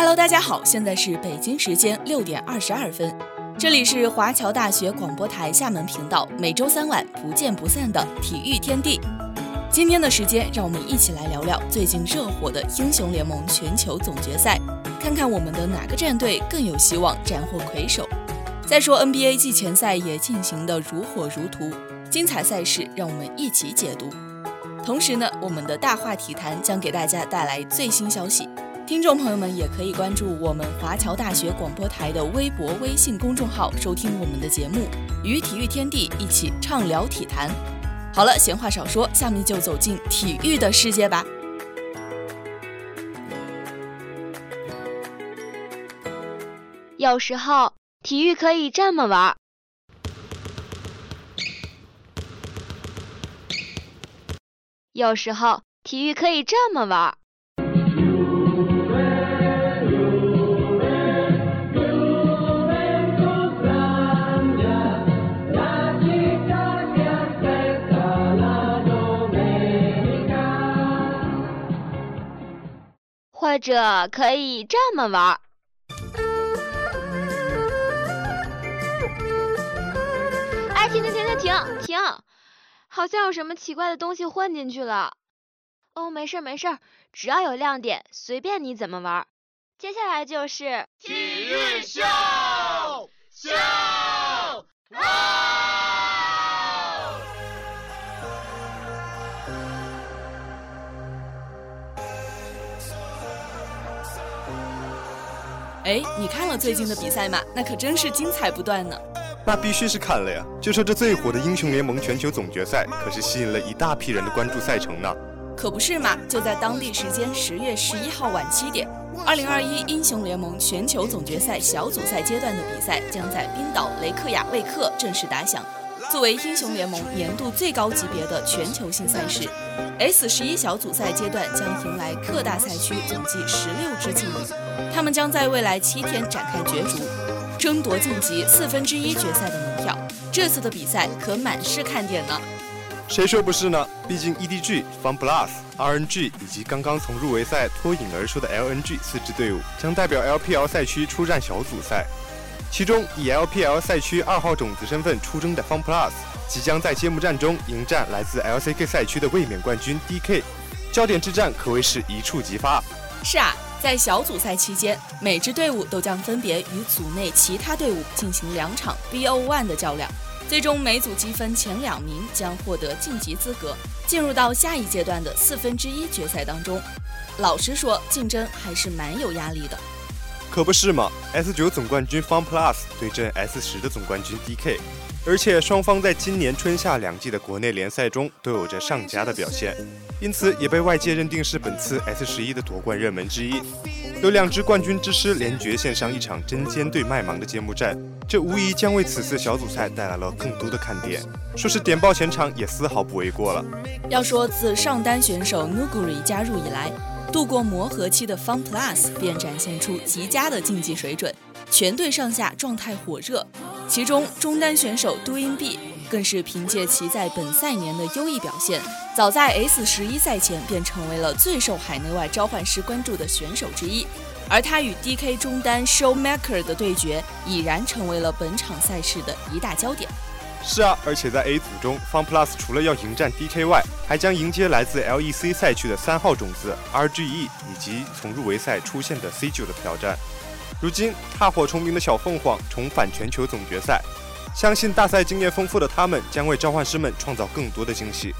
Hello，大家好，现在是北京时间六点二十二分，这里是华侨大学广播台厦门频道，每周三晚不见不散的体育天地。今天的时间，让我们一起来聊聊最近热火的英雄联盟全球总决赛，看看我们的哪个战队更有希望斩获魁首。再说 NBA 季前赛也进行的如火如荼，精彩赛事让我们一起解读。同时呢，我们的大话体坛将给大家带来最新消息，听众朋友们也可以关注我们华侨大学广播台的微博、微信公众号，收听我们的节目，与体育天地一起畅聊体坛。好了，闲话少说，下面就走进体育的世界吧。有时候体育可以这么玩儿，有时候体育可以这么玩儿。或者可以这么玩儿。哎，停停停停停停！好像有什么奇怪的东西混进去了。哦，没事没事，只要有亮点，随便你怎么玩。接下来就是体育秀秀。哎，你看了最近的比赛吗？那可真是精彩不断呢。那必须是看了呀！就说这最火的英雄联盟全球总决赛，可是吸引了一大批人的关注赛程呢。可不是嘛！就在当地时间十月十一号晚七点，二零二一英雄联盟全球总决赛小组赛阶段的比赛将在冰岛雷克雅未克正式打响。作为英雄联盟年度最高级别的全球性赛事，S 十一小组赛阶段将迎来各大赛区总计十六支劲旅，他们将在未来七天展开角逐，争夺晋级四分之一决赛的门票。这次的比赛可满是看点呢。谁说不是呢？毕竟 EDG、FunPlus、RNG 以及刚刚从入围赛脱颖而出的 LNG 四支队伍将代表 LPL 赛区出战小组赛。其中，以 LPL 赛区二号种子身份出征的 FunPlus 即将在揭幕战中迎战来自 LCK 赛区的卫冕冠军 DK，焦点之战可谓是一触即发。是啊，在小组赛期间，每支队伍都将分别与组内其他队伍进行两场 BO1 的较量，最终每组积分前两名将获得晋级资格，进入到下一阶段的四分之一决赛当中。老实说，竞争还是蛮有压力的。可不是嘛！S 九总冠军 FunPlus 对阵 S 十的总冠军 DK，而且双方在今年春夏两季的国内联赛中都有着上佳的表现，因此也被外界认定是本次 S 十一的夺冠热门之一。有两支冠军之师联决献上一场针尖对麦芒的揭幕战，这无疑将为此次小组赛带来了更多的看点。说是点爆全场也丝毫不为过了。要说自上单选手 Nuguri 加入以来，度过磨合期的 FunPlus 便展现出极佳的竞技水准，全队上下状态火热。其中中单选手 Doing B 更是凭借其在本赛年的优异表现，早在 S 十一赛前便成为了最受海内外召唤师关注的选手之一。而他与 DK 中单 Showmaker 的对决，已然成为了本场赛事的一大焦点。是啊，而且在 A 组中，FunPlus 除了要迎战 DK 外，还将迎接来自 LEC 赛区的三号种子 RGE 以及从入围赛出现的 C9 的挑战。如今踏火重鸣的小凤凰重返全球总决赛，相信大赛经验丰富的他们将为召唤师们创造更多的惊喜。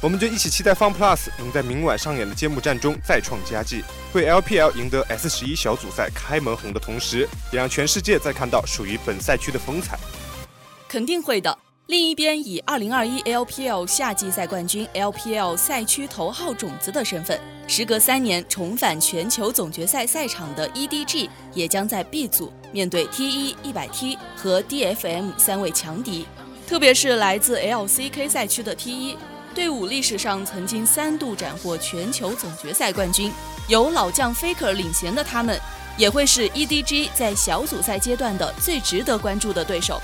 我们就一起期待 FunPlus 能在明晚上演的揭幕战中再创佳绩，为 LPL 赢得 S 十一小组赛开门红的同时，也让全世界再看到属于本赛区的风采。肯定会的。另一边，以2021 LPL 夏季赛冠军、LPL 赛区头号种子的身份，时隔三年重返全球总决赛赛场的 EDG，也将在 B 组面对 T1 100T 和 DFM 三位强敌。特别是来自 LCK 赛区的 T1 队伍，历史上曾经三度斩获全球总决赛冠军，由老将 Faker 领衔的他们，也会是 EDG 在小组赛阶段的最值得关注的对手。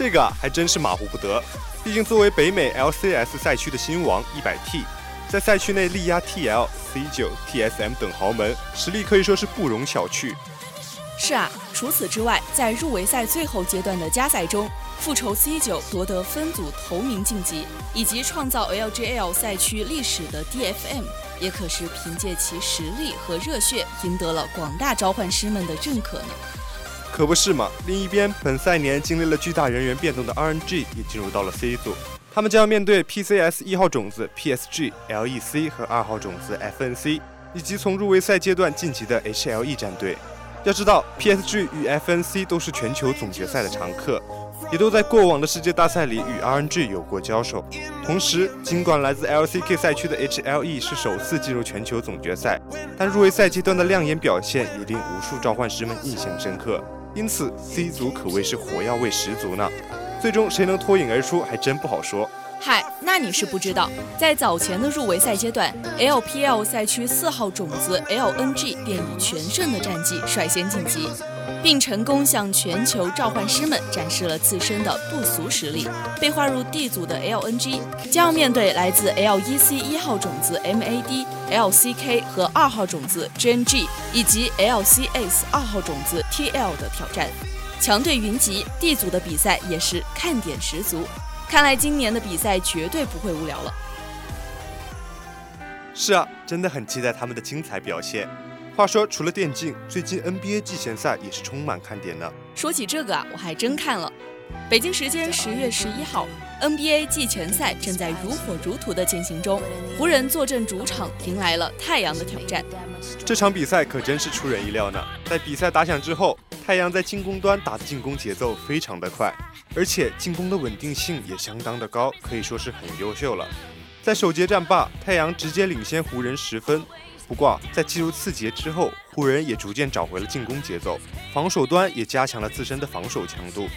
这个还真是马虎不得，毕竟作为北美 LCS 赛区的新王一百 T，在赛区内力压 TL、C9、TSM 等豪门，实力可以说是不容小觑。是啊，除此之外，在入围赛最后阶段的加赛中，复仇 C9 夺得分组头名晋级，以及创造 LGL 赛区历史的 DFM，也可是凭借其实力和热血，赢得了广大召唤师们的认可呢。可不是嘛！另一边，本赛年经历了巨大人员变动的 RNG 也进入到了 C 组，他们将要面对 PCS 一号种子 PSG、LEC 和二号种子 FNC，以及从入围赛阶段晋级的 HLE 战队。要知道，PSG 与 FNC 都是全球总决赛的常客，也都在过往的世界大赛里与 RNG 有过交手。同时，尽管来自 LCK 赛区的 HLE 是首次进入全球总决赛，但入围赛阶段的亮眼表现也令无数召唤师们印象深刻。因此，C 组可谓是火药味十足呢。最终谁能脱颖而出，还真不好说。嗨，那你是不知道，在早前的入围赛阶段，LPL 赛区四号种子 LNG 便以全胜的战绩率先晋级，并成功向全球召唤师们展示了自身的不俗实力。被划入 D 组的 LNG 将要面对来自 LEC 一号种子 MAD、LCK 和二号种子 GNG 以及 LCS 二号种子 TL 的挑战，强队云集，D 组的比赛也是看点十足。看来今年的比赛绝对不会无聊了。是啊，真的很期待他们的精彩表现。话说，除了电竞，最近 NBA 季前赛也是充满看点呢。说起这个啊，我还真看了。北京时间十月十一号，NBA 季前赛正在如火如荼的进行中，湖人坐镇主场，迎来了太阳的挑战。这场比赛可真是出人意料呢！在比赛打响之后，太阳在进攻端打的进攻节奏非常的快，而且进攻的稳定性也相当的高，可以说是很优秀了。在首节战罢，太阳直接领先湖人十分。不过在进入次节之后，湖人也逐渐找回了进攻节奏，防守端也加强了自身的防守强度。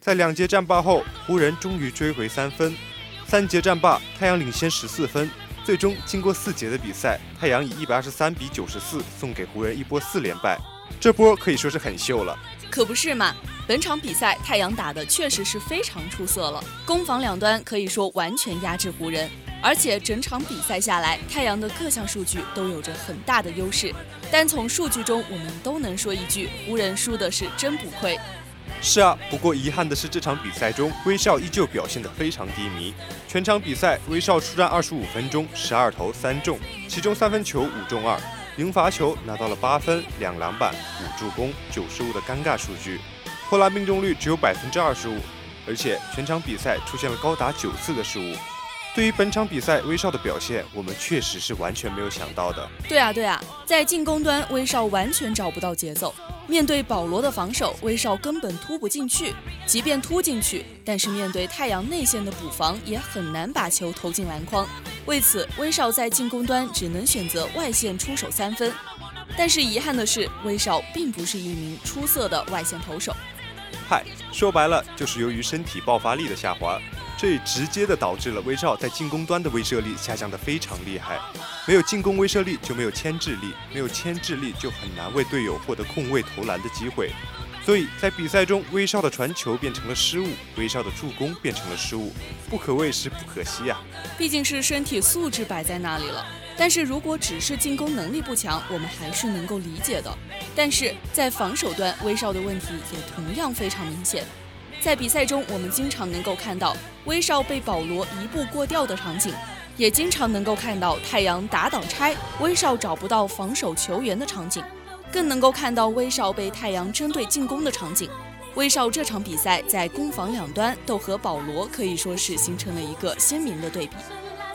在两节战罢后，湖人终于追回三分。三节战罢，太阳领先十四分。最终，经过四节的比赛，太阳以一百二十三比九十四送给湖人一波四连败。这波可以说是很秀了。可不是嘛！本场比赛，太阳打的确实是非常出色了，攻防两端可以说完全压制湖人。而且整场比赛下来，太阳的各项数据都有着很大的优势。单从数据中，我们都能说一句：湖人输的是真不亏。是啊，不过遗憾的是，这场比赛中威少依旧表现得非常低迷。全场比赛，威少出战二十五分钟，十二投三中，其中三分球五中二，零罚球拿到了八分、两篮板、五助攻、九失误的尴尬数据，投篮命中率只有百分之二十五，而且全场比赛出现了高达九次的失误。对于本场比赛威少的表现，我们确实是完全没有想到的。对啊，对啊，在进攻端威少完全找不到节奏，面对保罗的防守，威少根本突不进去。即便突进去，但是面对太阳内线的补防，也很难把球投进篮筐。为此，威少在进攻端只能选择外线出手三分。但是遗憾的是，威少并不是一名出色的外线投手。嗨，说白了就是由于身体爆发力的下滑。这直接的导致了威少在进攻端的威慑力下降的非常厉害，没有进攻威慑力就没有牵制力，没有牵制力就很难为队友获得空位投篮的机会，所以在比赛中威少的传球变成了失误，威少的助攻变成了失误，不可谓是不可惜呀。毕竟是身体素质摆在那里了，但是如果只是进攻能力不强，我们还是能够理解的。但是在防守端，威少的问题也同样非常明显。在比赛中，我们经常能够看到威少被保罗一步过掉的场景，也经常能够看到太阳打挡拆，威少找不到防守球员的场景，更能够看到威少被太阳针对进攻的场景。威少这场比赛在攻防两端都和保罗可以说是形成了一个鲜明的对比。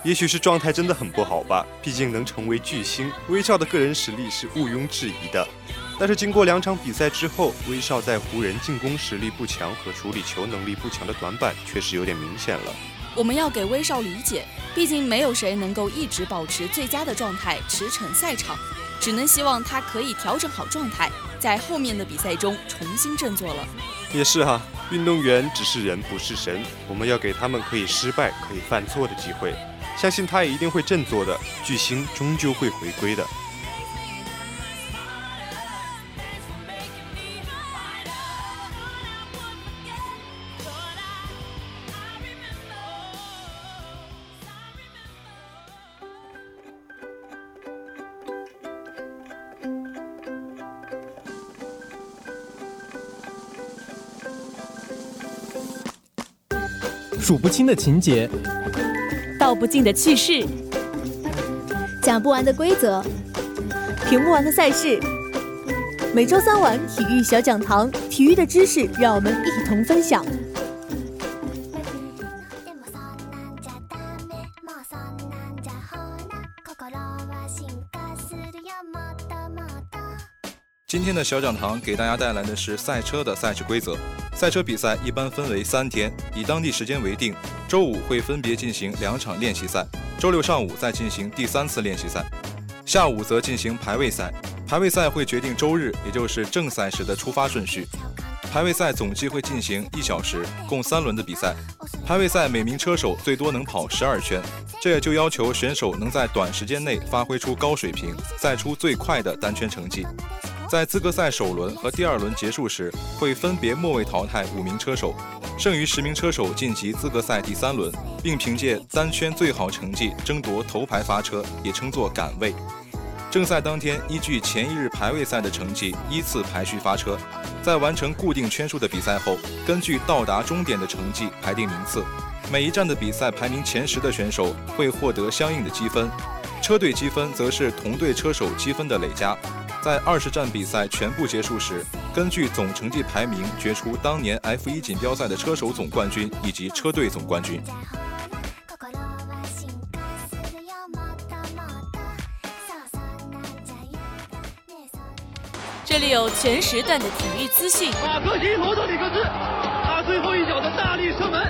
也许是状态真的很不好吧，毕竟能成为巨星，威少的个人实力是毋庸置疑的。但是经过两场比赛之后，威少在湖人进攻实力不强和处理球能力不强的短板确实有点明显了。我们要给威少理解，毕竟没有谁能够一直保持最佳的状态驰骋赛场，只能希望他可以调整好状态，在后面的比赛中重新振作了。也是哈，运动员只是人不是神，我们要给他们可以失败、可以犯错的机会，相信他也一定会振作的，巨星终究会回归的。数不清的情节，道不尽的趣事，讲不完的规则，评不完的赛事。每周三晚体育小讲堂，体育的知识让我们一同分享。今天的小讲堂给大家带来的是赛车的赛事规则。赛车比赛一般分为三天，以当地时间为定。周五会分别进行两场练习赛，周六上午再进行第三次练习赛，下午则进行排位赛。排位赛会决定周日，也就是正赛时的出发顺序。排位赛总计会进行一小时，共三轮的比赛。排位赛每名车手最多能跑十二圈，这也就要求选手能在短时间内发挥出高水平，赛出最快的单圈成绩。在资格赛首轮和第二轮结束时，会分别末位淘汰五名车手，剩余十名车手晋级资格赛第三轮，并凭借单圈最好成绩争夺头牌发车，也称作赶位。正赛当天，依据前一日排位赛的成绩依次排序发车，在完成固定圈数的比赛后，根据到达终点的成绩排定名次。每一站的比赛排名前十的选手会获得相应的积分，车队积分则是同队车手积分的累加。在二十站比赛全部结束时，根据总成绩排名决出当年 F1 锦标赛的车手总冠军以及车队总冠军。这里有全时段的体育资讯。马克西罗德里克斯，他最后一脚的大力射门，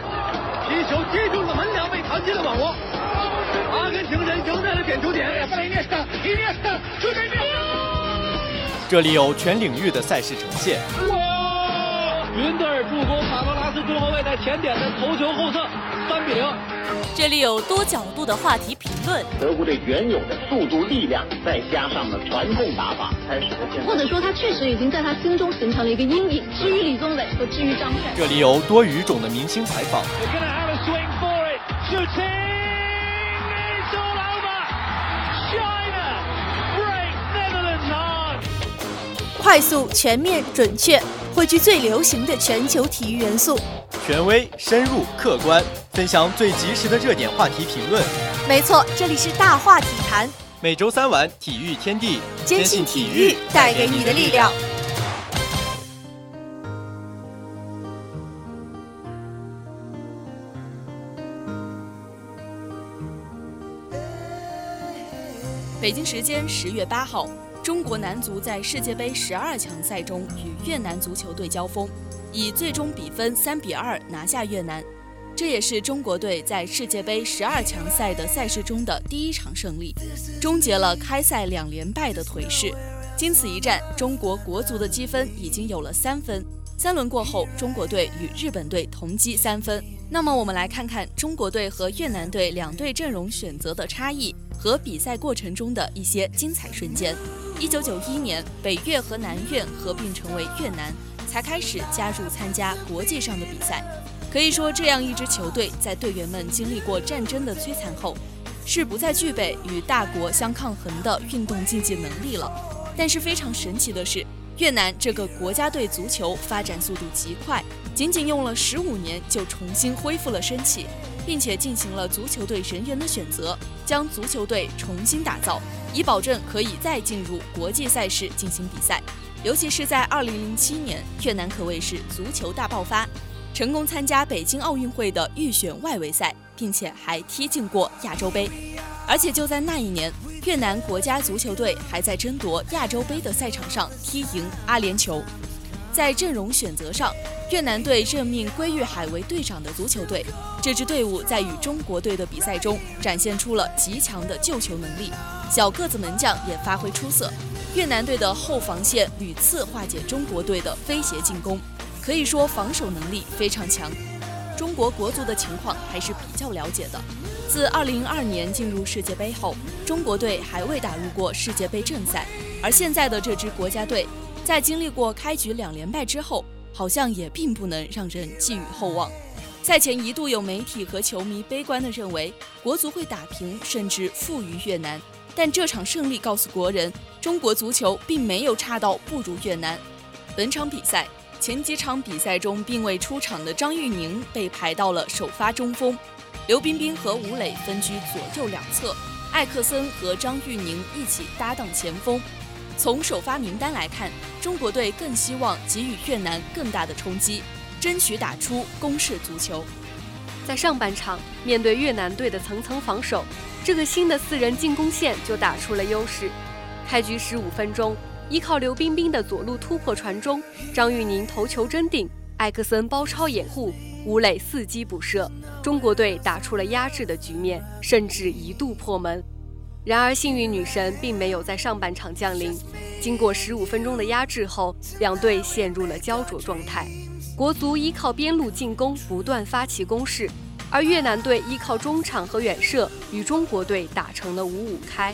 皮球接住了门梁，被弹进了网窝。阿根廷人仍在了点球点。这里有全领域的赛事呈现。哇！云德尔助攻卡罗拉斯中后卫在前点的头球后侧，三比零。这里有多角度的话题评论。德国队原有的速度、力量，再加上了传控打法，开始了现在。或者说，他确实已经在他心中形成了一个阴影。至于李宗伟和至于张帅。这里有多语种的明星采访。快速、全面、准确，汇聚最流行的全球体育元素，权威、深入、客观，分享最及时的热点话题评论。没错，这里是大话体坛，每周三晚体育天地，坚信体育带给你的力量。北京时间十月八号。中国男足在世界杯十二强赛中与越南足球队交锋，以最终比分三比二拿下越南，这也是中国队在世界杯十二强赛的赛事中的第一场胜利，终结了开赛两连败的颓势。经此一战，中国国足的积分已经有了三分。三轮过后，中国队与日本队同积三分。那么，我们来看看中国队和越南队两队阵容选择的差异和比赛过程中的一些精彩瞬间。一九九一年，北越和南越合并成为越南，才开始加入参加国际上的比赛。可以说，这样一支球队在队员们经历过战争的摧残后，是不再具备与大国相抗衡的运动竞技能力了。但是非常神奇的是，越南这个国家队足球发展速度极快，仅仅用了十五年就重新恢复了生气。并且进行了足球队人员的选择，将足球队重新打造，以保证可以再进入国际赛事进行比赛。尤其是在2007年，越南可谓是足球大爆发，成功参加北京奥运会的预选外围赛，并且还踢进过亚洲杯。而且就在那一年，越南国家足球队还在争夺亚洲杯的赛场上踢赢阿联酋。在阵容选择上，越南队任命归玉海为队长的足球队，这支队伍在与中国队的比赛中展现出了极强的救球能力，小个子门将也发挥出色。越南队的后防线屡次化解中国队的飞鞋进攻，可以说防守能力非常强。中国国足的情况还是比较了解的，自2002年进入世界杯后，中国队还未打入过世界杯正赛，而现在的这支国家队。在经历过开局两连败之后，好像也并不能让人寄予厚望。赛前一度有媒体和球迷悲观地认为国足会打平甚至负于越南，但这场胜利告诉国人，中国足球并没有差到不如越南。本场比赛，前几场比赛中并未出场的张玉宁被排到了首发中锋，刘彬彬和吴磊分居左右两侧，艾克森和张玉宁一起搭档前锋。从首发名单来看，中国队更希望给予越南更大的冲击，争取打出攻势足球。在上半场，面对越南队的层层防守，这个新的四人进攻线就打出了优势。开局十五分钟，依靠刘彬彬的左路突破传中，张玉宁头球争顶，艾克森包抄掩护，吴磊伺机补射，中国队打出了压制的局面，甚至一度破门。然而，幸运女神并没有在上半场降临。经过十五分钟的压制后，两队陷入了焦灼状态。国足依靠边路进攻不断发起攻势，而越南队依靠中场和远射与中国队打成了五五开。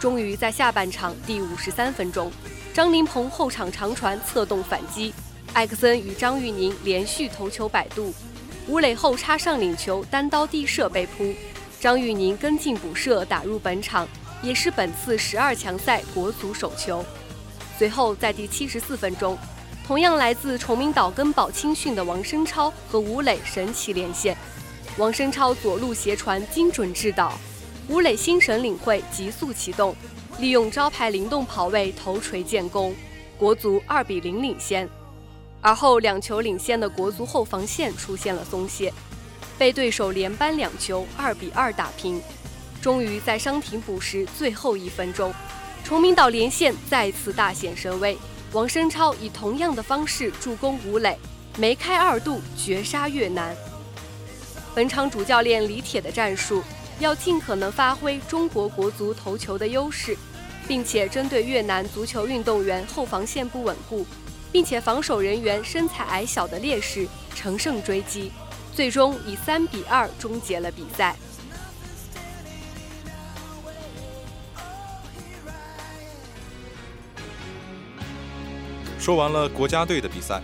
终于在下半场第五十三分钟，张琳芃后场长传策动反击，艾克森与张玉宁连续头球摆渡，吴磊后插上领球单刀地射被扑，张玉宁跟进补射打入本场也是本次十二强赛国足首球。随后在第七十四分钟，同样来自崇明岛根宝青训的王申超和吴磊神奇连线，王申超左路斜传精准制导。吴磊心神领会，急速启动，利用招牌灵动跑位头锤建功，国足二比零领先。而后两球领先的国足后防线出现了松懈，被对手连扳两球，二比二打平。终于在伤停补时最后一分钟，崇明岛连线再次大显神威，王申超以同样的方式助攻吴磊，梅开二度绝杀越南。本场主教练李铁的战术。要尽可能发挥中国国足头球的优势，并且针对越南足球运动员后防线不稳固，并且防守人员身材矮小的劣势乘胜追击，最终以三比二终结了比赛。说完了国家队的比赛，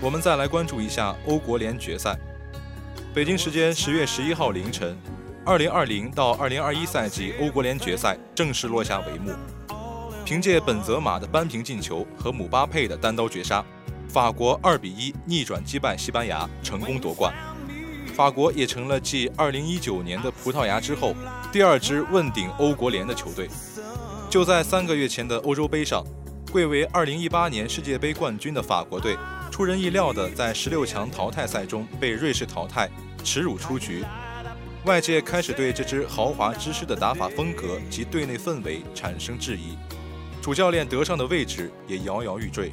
我们再来关注一下欧国联决赛。北京时间十月十一号凌晨。二零二零到二零二一赛季欧国联决赛正式落下帷幕。凭借本泽马的扳平进球和姆巴佩的单刀绝杀，法国二比一逆转击败西班牙，成功夺冠。法国也成了继二零一九年的葡萄牙之后第二支问鼎欧国联的球队。就在三个月前的欧洲杯上，贵为二零一八年世界杯冠军的法国队，出人意料的在十六强淘汰赛中被瑞士淘汰，耻辱出局。外界开始对这支豪华之师的打法风格及队内氛围产生质疑，主教练德尚的位置也摇摇欲坠。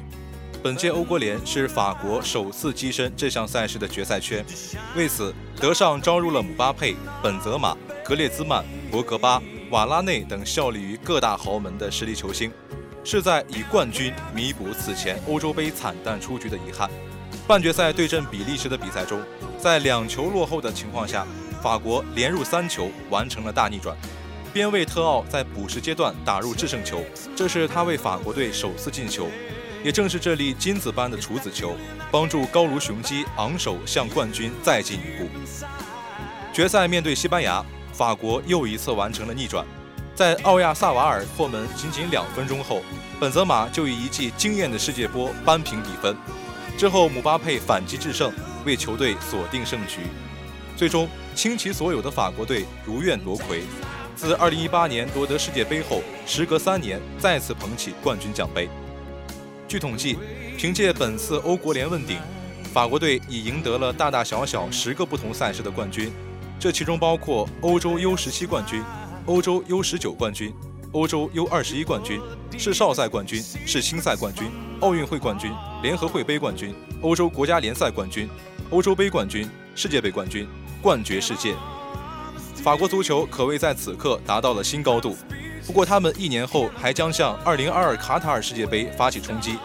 本届欧国联是法国首次跻身这项赛事的决赛圈，为此，德尚招入了姆巴佩、本泽马、格列兹曼、博格巴、瓦拉内等效力于各大豪门的实力球星，是在以冠军弥补此前欧洲杯惨淡出局的遗憾。半决赛对阵比利时的比赛中，在两球落后的情况下。法国连入三球，完成了大逆转。边卫特奥在补时阶段打入制胜球，这是他为法国队首次进球。也正是这粒金子般的处子球，帮助高卢雄鸡昂首向冠军再进一步。决赛面对西班牙，法国又一次完成了逆转。在奥亚萨瓦尔破门仅仅两分钟后，本泽马就以一记惊艳的世界波扳平比分。之后姆巴佩反击制胜，为球队锁定胜局。最终，倾其所有的法国队如愿夺魁。自2018年夺得世界杯后，时隔三年再次捧起冠军奖杯。据统计，凭借本次欧国联问鼎，法国队已赢得了大大小小十个不同赛事的冠军，这其中包括欧洲 U17 冠军、欧洲 U19 冠军、欧洲 U21 冠军、世少赛冠军、世青赛冠军、奥运会冠军、联合会杯冠军、欧洲国家联赛冠军、欧洲杯冠军、世界杯冠军。冠绝世界，法国足球可谓在此刻达到了新高度。不过，他们一年后还将向2022卡塔尔世界杯发起冲击，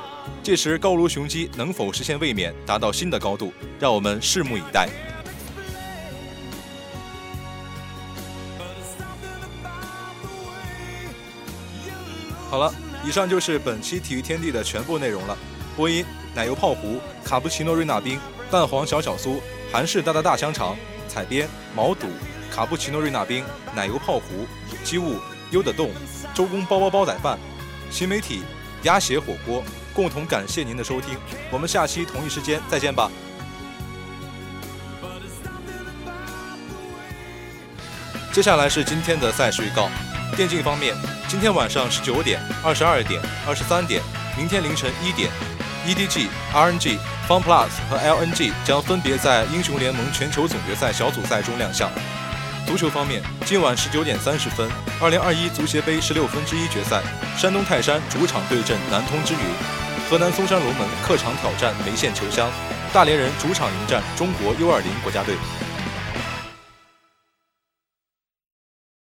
届时高卢雄鸡能否实现卫冕，达到新的高度，让我们拭目以待。好了，以上就是本期体育天地的全部内容了。播音：奶油泡芙、卡布奇诺瑞纳冰、蛋黄小小酥、韩式大大大香肠。采编毛肚、卡布奇诺瑞纳冰、奶油泡芙、机务优的动、周公包包煲仔饭、新媒体鸭血火锅、共同感谢您的收听。我们下期同一时间再见吧。接下来是今天的赛事预告。电竞方面，今天晚上十九点、二十二点、二十三点，明天凌晨一点，EDG、RNG、FunPlus 和 LNG 将分别在英雄联盟全球总决赛小组赛中亮相。足球方面，今晚十九点三十分，二零二一足协杯十六分之一决赛，山东泰山主场对阵南通之云，河南嵩山龙门客场挑战梅县球乡，大连人主场迎战中国 U 二零国家队。